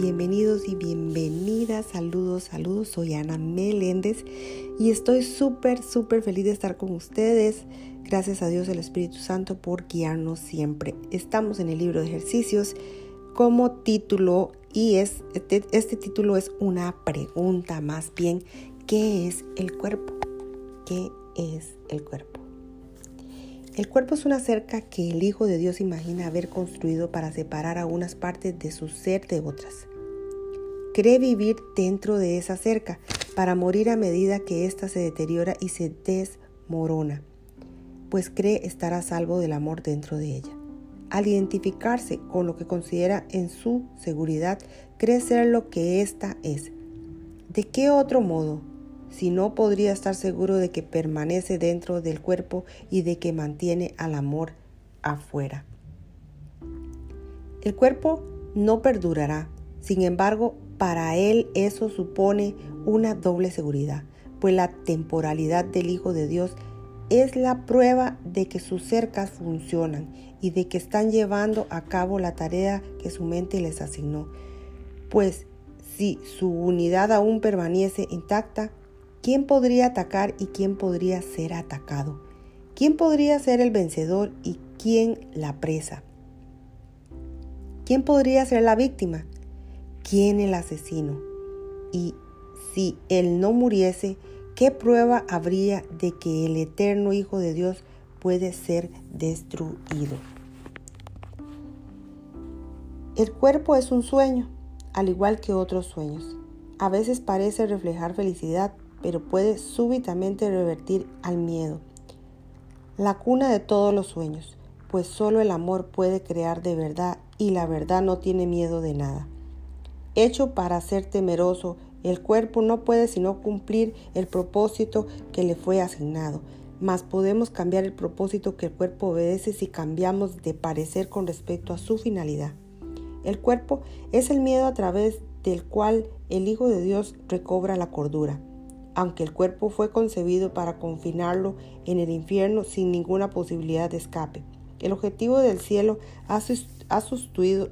Bienvenidos y bienvenidas. Saludos, saludos. Soy Ana Meléndez y estoy súper, súper feliz de estar con ustedes. Gracias a Dios el Espíritu Santo por guiarnos siempre. Estamos en el libro de ejercicios como título y es, este, este título es una pregunta más bien. ¿Qué es el cuerpo? ¿Qué es el cuerpo? El cuerpo es una cerca que el Hijo de Dios imagina haber construido para separar a unas partes de su ser de otras. Cree vivir dentro de esa cerca para morir a medida que ésta se deteriora y se desmorona, pues cree estar a salvo del amor dentro de ella. Al identificarse con lo que considera en su seguridad, cree ser lo que ésta es. ¿De qué otro modo si no podría estar seguro de que permanece dentro del cuerpo y de que mantiene al amor afuera. El cuerpo no perdurará, sin embargo, para él eso supone una doble seguridad, pues la temporalidad del Hijo de Dios es la prueba de que sus cercas funcionan y de que están llevando a cabo la tarea que su mente les asignó. Pues si su unidad aún permanece intacta, ¿Quién podría atacar y quién podría ser atacado? ¿Quién podría ser el vencedor y quién la presa? ¿Quién podría ser la víctima? ¿Quién el asesino? Y si él no muriese, ¿qué prueba habría de que el eterno Hijo de Dios puede ser destruido? El cuerpo es un sueño, al igual que otros sueños. A veces parece reflejar felicidad, pero puede súbitamente revertir al miedo. La cuna de todos los sueños, pues solo el amor puede crear de verdad y la verdad no tiene miedo de nada. Hecho para ser temeroso, el cuerpo no puede sino cumplir el propósito que le fue asignado, mas podemos cambiar el propósito que el cuerpo obedece si cambiamos de parecer con respecto a su finalidad. El cuerpo es el miedo a través del cual el Hijo de Dios recobra la cordura aunque el cuerpo fue concebido para confinarlo en el infierno sin ninguna posibilidad de escape. El objetivo del cielo ha sustituido,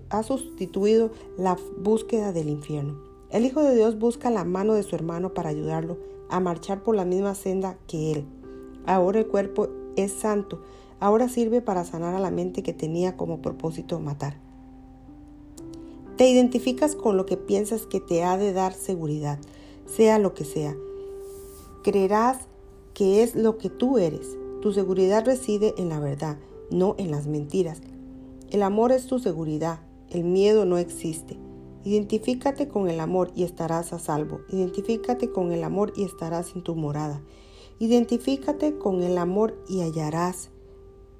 la búsqueda del infierno. El Hijo de Dios busca la mano de su hermano para ayudarlo a marchar por la misma senda que él. Ahora el cuerpo es santo, ahora sirve para sanar a la mente que tenía como propósito matar. Te identificas con lo que piensas que te ha de dar seguridad, sea lo que sea. Creerás que es lo que tú eres. Tu seguridad reside en la verdad, no en las mentiras. El amor es tu seguridad, el miedo no existe. Identifícate con el amor y estarás a salvo. Identifícate con el amor y estarás en tu morada. Identifícate con el amor y hallarás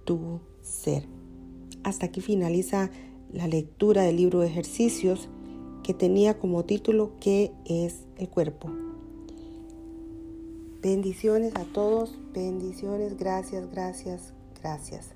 tu ser. Hasta aquí finaliza la lectura del libro de ejercicios que tenía como título ¿Qué es el cuerpo? Bendiciones a todos, bendiciones, gracias, gracias, gracias.